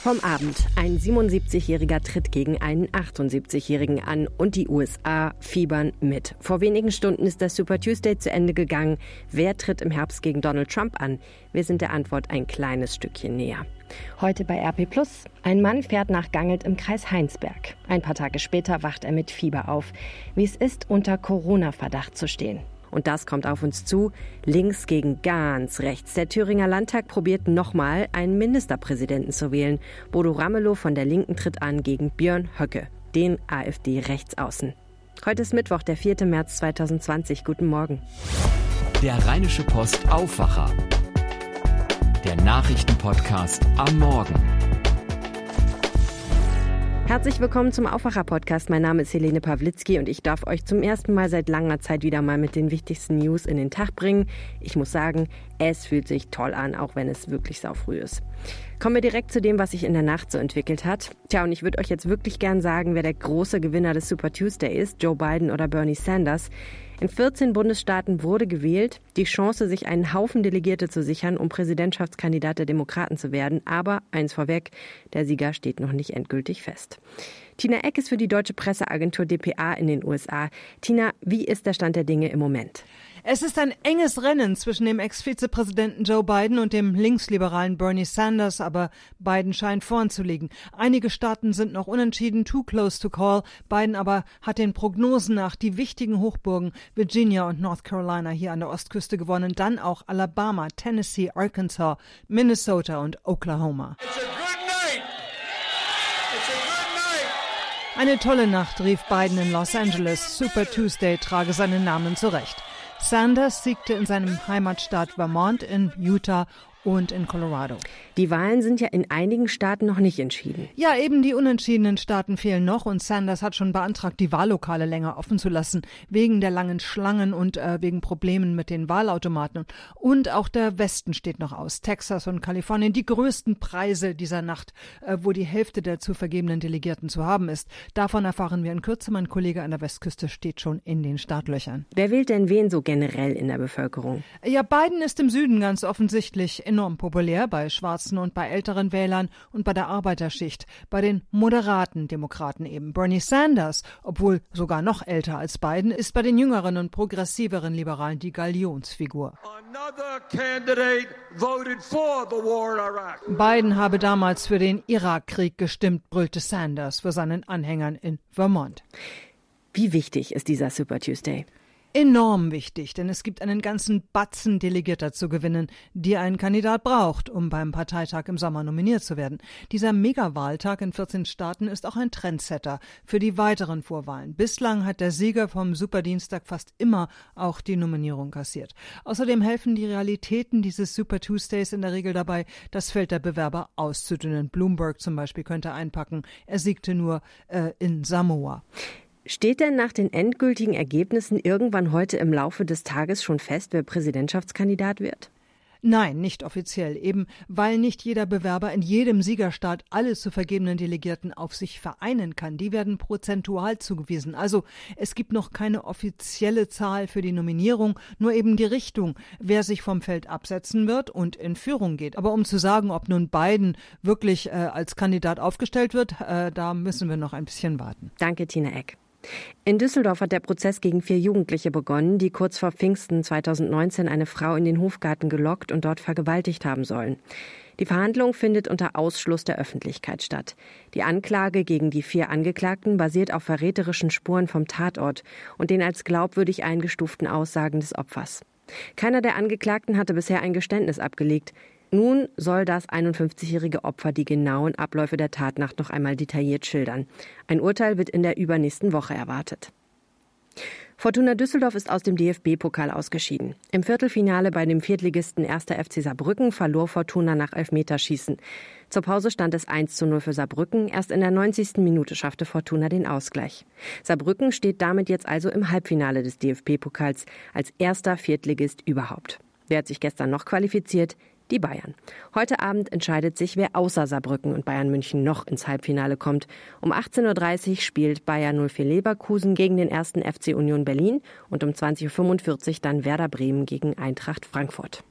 Vom Abend. Ein 77-Jähriger tritt gegen einen 78-Jährigen an und die USA fiebern mit. Vor wenigen Stunden ist der Super Tuesday zu Ende gegangen. Wer tritt im Herbst gegen Donald Trump an? Wir sind der Antwort ein kleines Stückchen näher. Heute bei RP Plus. Ein Mann fährt nach Gangelt im Kreis Heinsberg. Ein paar Tage später wacht er mit Fieber auf. Wie es ist, unter Corona-Verdacht zu stehen. Und das kommt auf uns zu. Links gegen ganz rechts. Der Thüringer Landtag probiert nochmal, einen Ministerpräsidenten zu wählen. Bodo Ramelow von der Linken tritt an gegen Björn Höcke, den AfD-Rechtsaußen. Heute ist Mittwoch, der 4. März 2020. Guten Morgen. Der Rheinische Post Aufwacher. Der Nachrichtenpodcast am Morgen. Herzlich willkommen zum Aufwacher-Podcast. Mein Name ist Helene Pawlitzki und ich darf euch zum ersten Mal seit langer Zeit wieder mal mit den wichtigsten News in den Tag bringen. Ich muss sagen, es fühlt sich toll an, auch wenn es wirklich saufrüh ist. Kommen wir direkt zu dem, was sich in der Nacht so entwickelt hat. Tja, und ich würde euch jetzt wirklich gern sagen, wer der große Gewinner des Super Tuesday ist, Joe Biden oder Bernie Sanders. In 14 Bundesstaaten wurde gewählt, die Chance, sich einen Haufen Delegierte zu sichern, um Präsidentschaftskandidat der Demokraten zu werden. Aber eins vorweg, der Sieger steht noch nicht endgültig fest. Tina Eck ist für die deutsche Presseagentur dpa in den USA. Tina, wie ist der Stand der Dinge im Moment? Es ist ein enges Rennen zwischen dem Ex-Vizepräsidenten Joe Biden und dem linksliberalen Bernie Sanders, aber Biden scheint vorn zu liegen. Einige Staaten sind noch unentschieden, too close to call. Biden aber hat den Prognosen nach die wichtigen Hochburgen Virginia und North Carolina hier an der Ostküste gewonnen, dann auch Alabama, Tennessee, Arkansas, Minnesota und Oklahoma. Eine tolle Nacht, rief Biden in Los Angeles. Super Tuesday trage seinen Namen zurecht. Sanders siegte in seinem Heimatstaat Vermont, in Utah und in Colorado. Die Wahlen sind ja in einigen Staaten noch nicht entschieden. Ja, eben die unentschiedenen Staaten fehlen noch und Sanders hat schon beantragt, die Wahllokale länger offen zu lassen, wegen der langen Schlangen und äh, wegen Problemen mit den Wahlautomaten. Und auch der Westen steht noch aus. Texas und Kalifornien, die größten Preise dieser Nacht, äh, wo die Hälfte der zu vergebenen Delegierten zu haben ist. Davon erfahren wir in Kürze. Mein Kollege an der Westküste steht schon in den Startlöchern. Wer wählt denn wen so generell in der Bevölkerung? Ja, Biden ist im Süden ganz offensichtlich enorm populär bei Schwarzen und bei älteren Wählern und bei der Arbeiterschicht, bei den moderaten Demokraten eben. Bernie Sanders, obwohl sogar noch älter als Biden, ist bei den jüngeren und progressiveren Liberalen die Galionsfigur. Biden habe damals für den Irakkrieg gestimmt, brüllte Sanders für seinen Anhängern in Vermont. Wie wichtig ist dieser Super Tuesday? Enorm wichtig, denn es gibt einen ganzen Batzen Delegierter zu gewinnen, die ein Kandidat braucht, um beim Parteitag im Sommer nominiert zu werden. Dieser Megawahltag in 14 Staaten ist auch ein Trendsetter für die weiteren Vorwahlen. Bislang hat der Sieger vom Superdienstag fast immer auch die Nominierung kassiert. Außerdem helfen die Realitäten dieses Super Tuesdays in der Regel dabei, das Feld der Bewerber auszudünnen. Bloomberg zum Beispiel könnte einpacken, er siegte nur äh, in Samoa. Steht denn nach den endgültigen Ergebnissen irgendwann heute im Laufe des Tages schon fest, wer Präsidentschaftskandidat wird? Nein, nicht offiziell, eben weil nicht jeder Bewerber in jedem Siegerstaat alle zu vergebenen Delegierten auf sich vereinen kann. Die werden prozentual zugewiesen. Also es gibt noch keine offizielle Zahl für die Nominierung, nur eben die Richtung, wer sich vom Feld absetzen wird und in Führung geht. Aber um zu sagen, ob nun Biden wirklich äh, als Kandidat aufgestellt wird, äh, da müssen wir noch ein bisschen warten. Danke, Tina Eck. In Düsseldorf hat der Prozess gegen vier Jugendliche begonnen, die kurz vor Pfingsten 2019 eine Frau in den Hofgarten gelockt und dort vergewaltigt haben sollen. Die Verhandlung findet unter Ausschluss der Öffentlichkeit statt. Die Anklage gegen die vier Angeklagten basiert auf verräterischen Spuren vom Tatort und den als glaubwürdig eingestuften Aussagen des Opfers. Keiner der Angeklagten hatte bisher ein Geständnis abgelegt. Nun soll das 51-jährige Opfer die genauen Abläufe der Tatnacht noch einmal detailliert schildern. Ein Urteil wird in der übernächsten Woche erwartet. Fortuna Düsseldorf ist aus dem DFB-Pokal ausgeschieden. Im Viertelfinale bei dem Viertligisten 1. FC Saarbrücken verlor Fortuna nach Elfmeterschießen. Zur Pause stand es 1 zu 0 für Saarbrücken. Erst in der 90. Minute schaffte Fortuna den Ausgleich. Saarbrücken steht damit jetzt also im Halbfinale des DFB-Pokals als erster Viertligist überhaupt. Wer hat sich gestern noch qualifiziert? Die Bayern. Heute Abend entscheidet sich, wer außer Saarbrücken und Bayern München noch ins Halbfinale kommt. Um 18.30 Uhr spielt Bayern 04 Leverkusen gegen den ersten FC Union Berlin und um 20.45 Uhr dann Werder Bremen gegen Eintracht Frankfurt.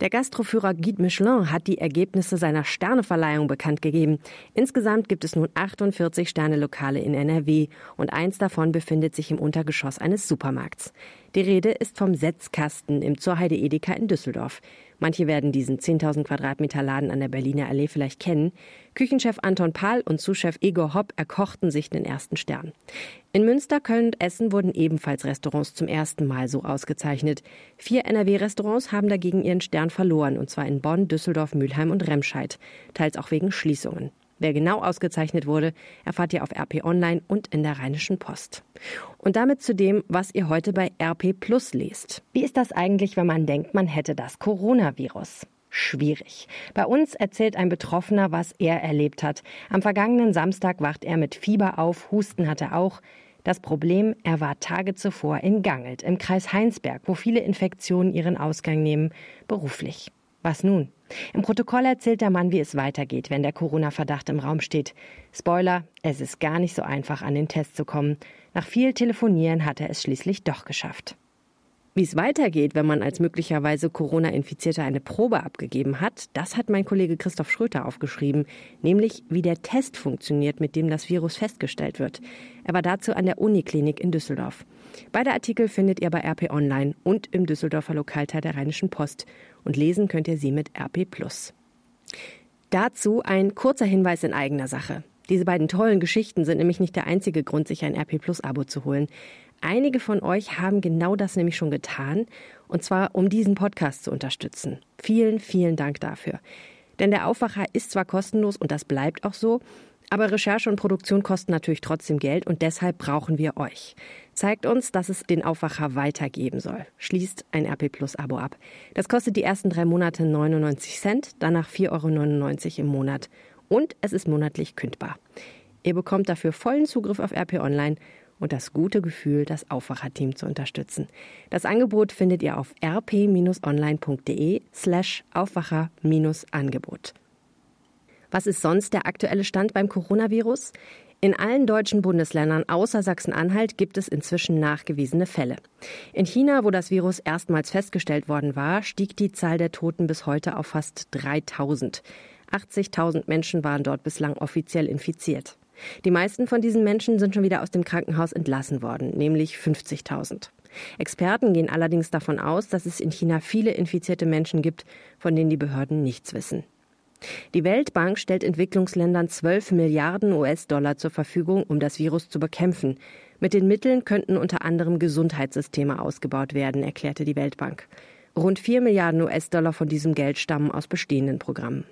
Der Gastroführer Guide Michelin hat die Ergebnisse seiner Sterneverleihung bekannt gegeben. Insgesamt gibt es nun 48 Sternelokale in NRW und eins davon befindet sich im Untergeschoss eines Supermarkts. Die Rede ist vom Setzkasten im Zurheide Edeka in Düsseldorf. Manche werden diesen 10.000 Quadratmeter Laden an der Berliner Allee vielleicht kennen. Küchenchef Anton Pahl und Zuschef Igor Hopp erkochten sich den ersten Stern. In Münster, Köln und Essen wurden ebenfalls Restaurants zum ersten Mal so ausgezeichnet. Vier NRW-Restaurants haben dagegen ihren Stern verloren, und zwar in Bonn, Düsseldorf, Mülheim und Remscheid, teils auch wegen Schließungen. Wer genau ausgezeichnet wurde, erfahrt ihr auf RP Online und in der Rheinischen Post. Und damit zu dem, was ihr heute bei RP Plus lest. Wie ist das eigentlich, wenn man denkt, man hätte das Coronavirus? Schwierig. Bei uns erzählt ein Betroffener, was er erlebt hat. Am vergangenen Samstag wacht er mit Fieber auf, Husten hat er auch. Das Problem, er war Tage zuvor in Gangelt, im Kreis Heinsberg, wo viele Infektionen ihren Ausgang nehmen, beruflich. Was nun? Im Protokoll erzählt der Mann, wie es weitergeht, wenn der Corona-Verdacht im Raum steht. Spoiler, es ist gar nicht so einfach, an den Test zu kommen. Nach viel Telefonieren hat er es schließlich doch geschafft. Wie es weitergeht, wenn man als möglicherweise Corona-Infizierter eine Probe abgegeben hat, das hat mein Kollege Christoph Schröter aufgeschrieben, nämlich wie der Test funktioniert, mit dem das Virus festgestellt wird. Er war dazu an der Uniklinik in Düsseldorf. Beide Artikel findet ihr bei RP Online und im Düsseldorfer Lokalteil der Rheinischen Post und lesen könnt ihr sie mit RP. Dazu ein kurzer Hinweis in eigener Sache. Diese beiden tollen Geschichten sind nämlich nicht der einzige Grund, sich ein RP Abo zu holen. Einige von euch haben genau das nämlich schon getan, und zwar um diesen Podcast zu unterstützen. Vielen, vielen Dank dafür. Denn der Aufwacher ist zwar kostenlos und das bleibt auch so, aber Recherche und Produktion kosten natürlich trotzdem Geld und deshalb brauchen wir euch. Zeigt uns, dass es den Aufwacher weitergeben soll. Schließt ein RP Plus Abo ab. Das kostet die ersten drei Monate 99 Cent, danach 4,99 Euro im Monat. Und es ist monatlich kündbar. Ihr bekommt dafür vollen Zugriff auf RP Online und das gute Gefühl, das Aufwacherteam zu unterstützen. Das Angebot findet ihr auf rp-online.de slash Aufwacher-Angebot. Was ist sonst der aktuelle Stand beim Coronavirus? In allen deutschen Bundesländern außer Sachsen-Anhalt gibt es inzwischen nachgewiesene Fälle. In China, wo das Virus erstmals festgestellt worden war, stieg die Zahl der Toten bis heute auf fast 3000. 80.000 Menschen waren dort bislang offiziell infiziert. Die meisten von diesen Menschen sind schon wieder aus dem Krankenhaus entlassen worden, nämlich 50.000. Experten gehen allerdings davon aus, dass es in China viele infizierte Menschen gibt, von denen die Behörden nichts wissen. Die Weltbank stellt Entwicklungsländern 12 Milliarden US-Dollar zur Verfügung, um das Virus zu bekämpfen. Mit den Mitteln könnten unter anderem Gesundheitssysteme ausgebaut werden, erklärte die Weltbank. Rund 4 Milliarden US-Dollar von diesem Geld stammen aus bestehenden Programmen.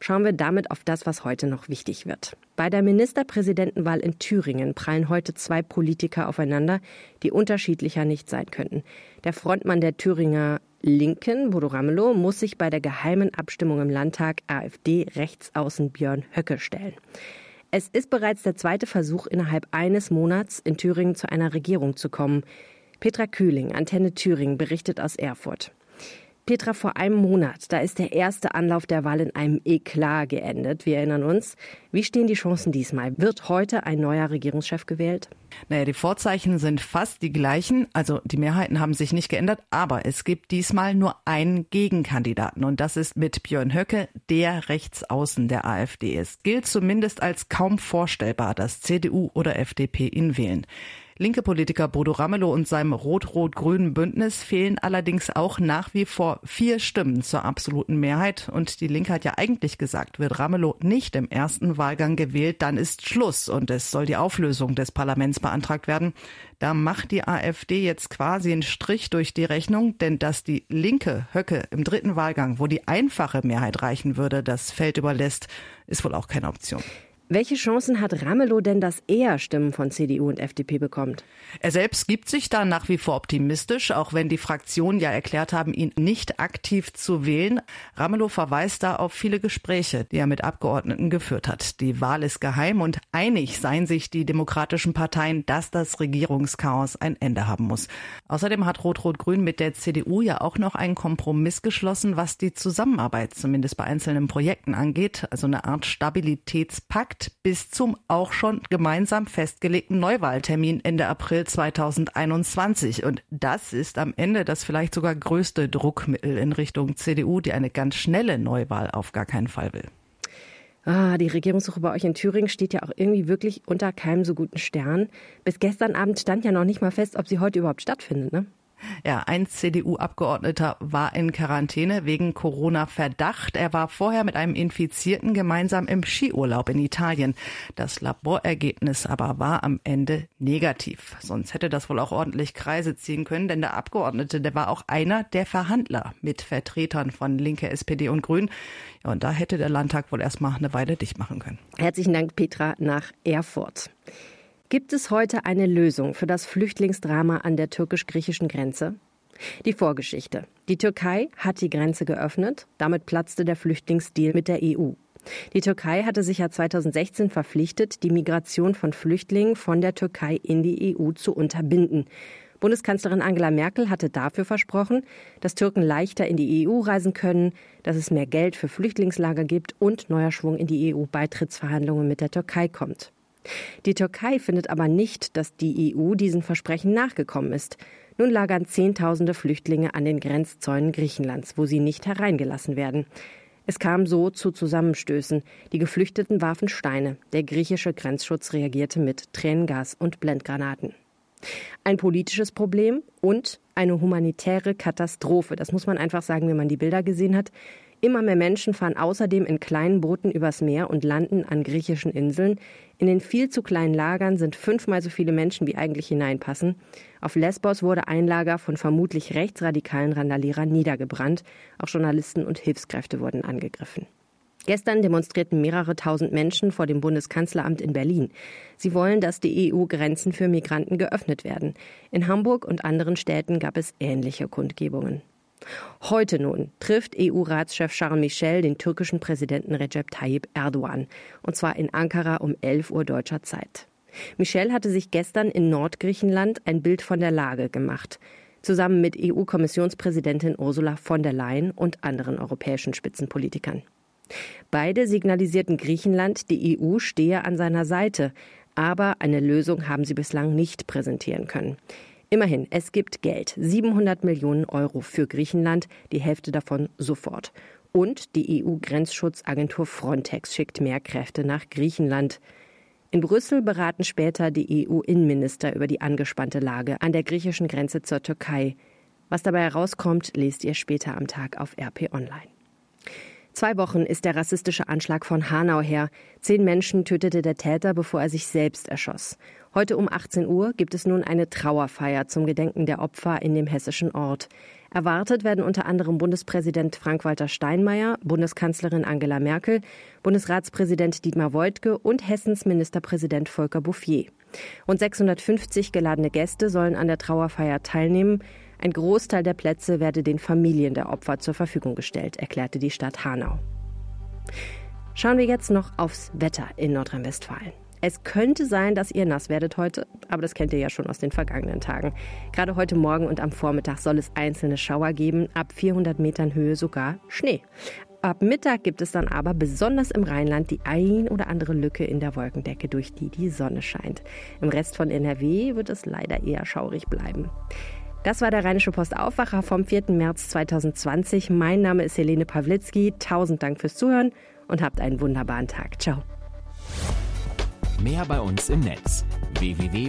Schauen wir damit auf das, was heute noch wichtig wird. Bei der Ministerpräsidentenwahl in Thüringen prallen heute zwei Politiker aufeinander, die unterschiedlicher nicht sein könnten. Der Frontmann der Thüringer Linken, Bodo Ramelow, muss sich bei der geheimen Abstimmung im Landtag AfD-Rechtsaußen Björn Höcke stellen. Es ist bereits der zweite Versuch, innerhalb eines Monats in Thüringen zu einer Regierung zu kommen. Petra Kühling, Antenne Thüringen, berichtet aus Erfurt. Petra, vor einem Monat, da ist der erste Anlauf der Wahl in einem Eklat geendet. Wir erinnern uns. Wie stehen die Chancen diesmal? Wird heute ein neuer Regierungschef gewählt? Naja, die Vorzeichen sind fast die gleichen. Also die Mehrheiten haben sich nicht geändert, aber es gibt diesmal nur einen Gegenkandidaten und das ist mit Björn Höcke, der Rechtsaußen der AfD ist. Gilt zumindest als kaum vorstellbar, dass CDU oder FDP ihn wählen. Linke Politiker Bodo Ramelow und seinem rot-rot-grünen Bündnis fehlen allerdings auch nach wie vor vier Stimmen zur absoluten Mehrheit. Und die Linke hat ja eigentlich gesagt, wird Ramelow nicht im ersten Wahlgang gewählt, dann ist Schluss und es soll die Auflösung des Parlaments beantragt werden. Da macht die AfD jetzt quasi einen Strich durch die Rechnung, denn dass die Linke Höcke im dritten Wahlgang, wo die einfache Mehrheit reichen würde, das Feld überlässt, ist wohl auch keine Option. Welche Chancen hat Ramelow denn, dass er Stimmen von CDU und FDP bekommt? Er selbst gibt sich da nach wie vor optimistisch, auch wenn die Fraktionen ja erklärt haben, ihn nicht aktiv zu wählen. Ramelow verweist da auf viele Gespräche, die er mit Abgeordneten geführt hat. Die Wahl ist geheim und einig seien sich die demokratischen Parteien, dass das Regierungschaos ein Ende haben muss. Außerdem hat Rot-Rot-Grün mit der CDU ja auch noch einen Kompromiss geschlossen, was die Zusammenarbeit zumindest bei einzelnen Projekten angeht, also eine Art Stabilitätspakt. Bis zum auch schon gemeinsam festgelegten Neuwahltermin Ende April 2021. Und das ist am Ende das vielleicht sogar größte Druckmittel in Richtung CDU, die eine ganz schnelle Neuwahl auf gar keinen Fall will. Ah, die Regierungssuche bei euch in Thüringen steht ja auch irgendwie wirklich unter keinem so guten Stern. Bis gestern Abend stand ja noch nicht mal fest, ob sie heute überhaupt stattfindet, ne? Ja, ein CDU-Abgeordneter war in Quarantäne wegen Corona-Verdacht. Er war vorher mit einem Infizierten gemeinsam im Skiurlaub in Italien. Das Laborergebnis aber war am Ende negativ. Sonst hätte das wohl auch ordentlich Kreise ziehen können, denn der Abgeordnete, der war auch einer der Verhandler mit Vertretern von Linke, SPD und Grün. Ja, und da hätte der Landtag wohl erstmal eine Weile dicht machen können. Herzlichen Dank, Petra, nach Erfurt. Gibt es heute eine Lösung für das Flüchtlingsdrama an der türkisch-griechischen Grenze? Die Vorgeschichte. Die Türkei hat die Grenze geöffnet, damit platzte der Flüchtlingsdeal mit der EU. Die Türkei hatte sich ja 2016 verpflichtet, die Migration von Flüchtlingen von der Türkei in die EU zu unterbinden. Bundeskanzlerin Angela Merkel hatte dafür versprochen, dass Türken leichter in die EU reisen können, dass es mehr Geld für Flüchtlingslager gibt und neuer Schwung in die EU-Beitrittsverhandlungen mit der Türkei kommt. Die Türkei findet aber nicht, dass die EU diesen Versprechen nachgekommen ist. Nun lagern Zehntausende Flüchtlinge an den Grenzzäunen Griechenlands, wo sie nicht hereingelassen werden. Es kam so zu Zusammenstößen. Die Geflüchteten warfen Steine. Der griechische Grenzschutz reagierte mit Tränengas und Blendgranaten. Ein politisches Problem und eine humanitäre Katastrophe. Das muss man einfach sagen, wenn man die Bilder gesehen hat. Immer mehr Menschen fahren außerdem in kleinen Booten übers Meer und landen an griechischen Inseln. In den viel zu kleinen Lagern sind fünfmal so viele Menschen, wie eigentlich hineinpassen. Auf Lesbos wurde ein Lager von vermutlich rechtsradikalen Randalierern niedergebrannt. Auch Journalisten und Hilfskräfte wurden angegriffen. Gestern demonstrierten mehrere tausend Menschen vor dem Bundeskanzleramt in Berlin. Sie wollen, dass die EU-Grenzen für Migranten geöffnet werden. In Hamburg und anderen Städten gab es ähnliche Kundgebungen. Heute nun trifft EU-Ratschef Charles Michel den türkischen Präsidenten Recep Tayyip Erdogan, und zwar in Ankara um 11 Uhr deutscher Zeit. Michel hatte sich gestern in Nordgriechenland ein Bild von der Lage gemacht, zusammen mit EU-Kommissionspräsidentin Ursula von der Leyen und anderen europäischen Spitzenpolitikern. Beide signalisierten Griechenland, die EU stehe an seiner Seite, aber eine Lösung haben sie bislang nicht präsentieren können. Immerhin, es gibt Geld. 700 Millionen Euro für Griechenland, die Hälfte davon sofort. Und die EU-Grenzschutzagentur Frontex schickt mehr Kräfte nach Griechenland. In Brüssel beraten später die EU-Innenminister über die angespannte Lage an der griechischen Grenze zur Türkei. Was dabei herauskommt, lest ihr später am Tag auf RP Online. Zwei Wochen ist der rassistische Anschlag von Hanau her. Zehn Menschen tötete der Täter, bevor er sich selbst erschoss. Heute um 18 Uhr gibt es nun eine Trauerfeier zum Gedenken der Opfer in dem hessischen Ort. Erwartet werden unter anderem Bundespräsident Frank-Walter Steinmeier, Bundeskanzlerin Angela Merkel, Bundesratspräsident Dietmar Woidke und Hessens Ministerpräsident Volker Bouffier. Rund 650 geladene Gäste sollen an der Trauerfeier teilnehmen. Ein Großteil der Plätze werde den Familien der Opfer zur Verfügung gestellt, erklärte die Stadt Hanau. Schauen wir jetzt noch aufs Wetter in Nordrhein-Westfalen. Es könnte sein, dass ihr nass werdet heute, aber das kennt ihr ja schon aus den vergangenen Tagen. Gerade heute Morgen und am Vormittag soll es einzelne Schauer geben, ab 400 Metern Höhe sogar Schnee. Ab Mittag gibt es dann aber besonders im Rheinland die ein oder andere Lücke in der Wolkendecke, durch die die Sonne scheint. Im Rest von NRW wird es leider eher schaurig bleiben. Das war der Rheinische Post Aufwacher vom 4. März 2020. Mein Name ist Helene Pawlitzki. Tausend Dank fürs Zuhören und habt einen wunderbaren Tag. Ciao. Mehr bei uns im Netz www.rp-online.de